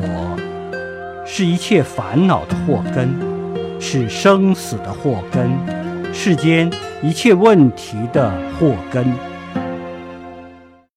我是一切烦恼的祸根是生死的祸根世间一切问题的祸根。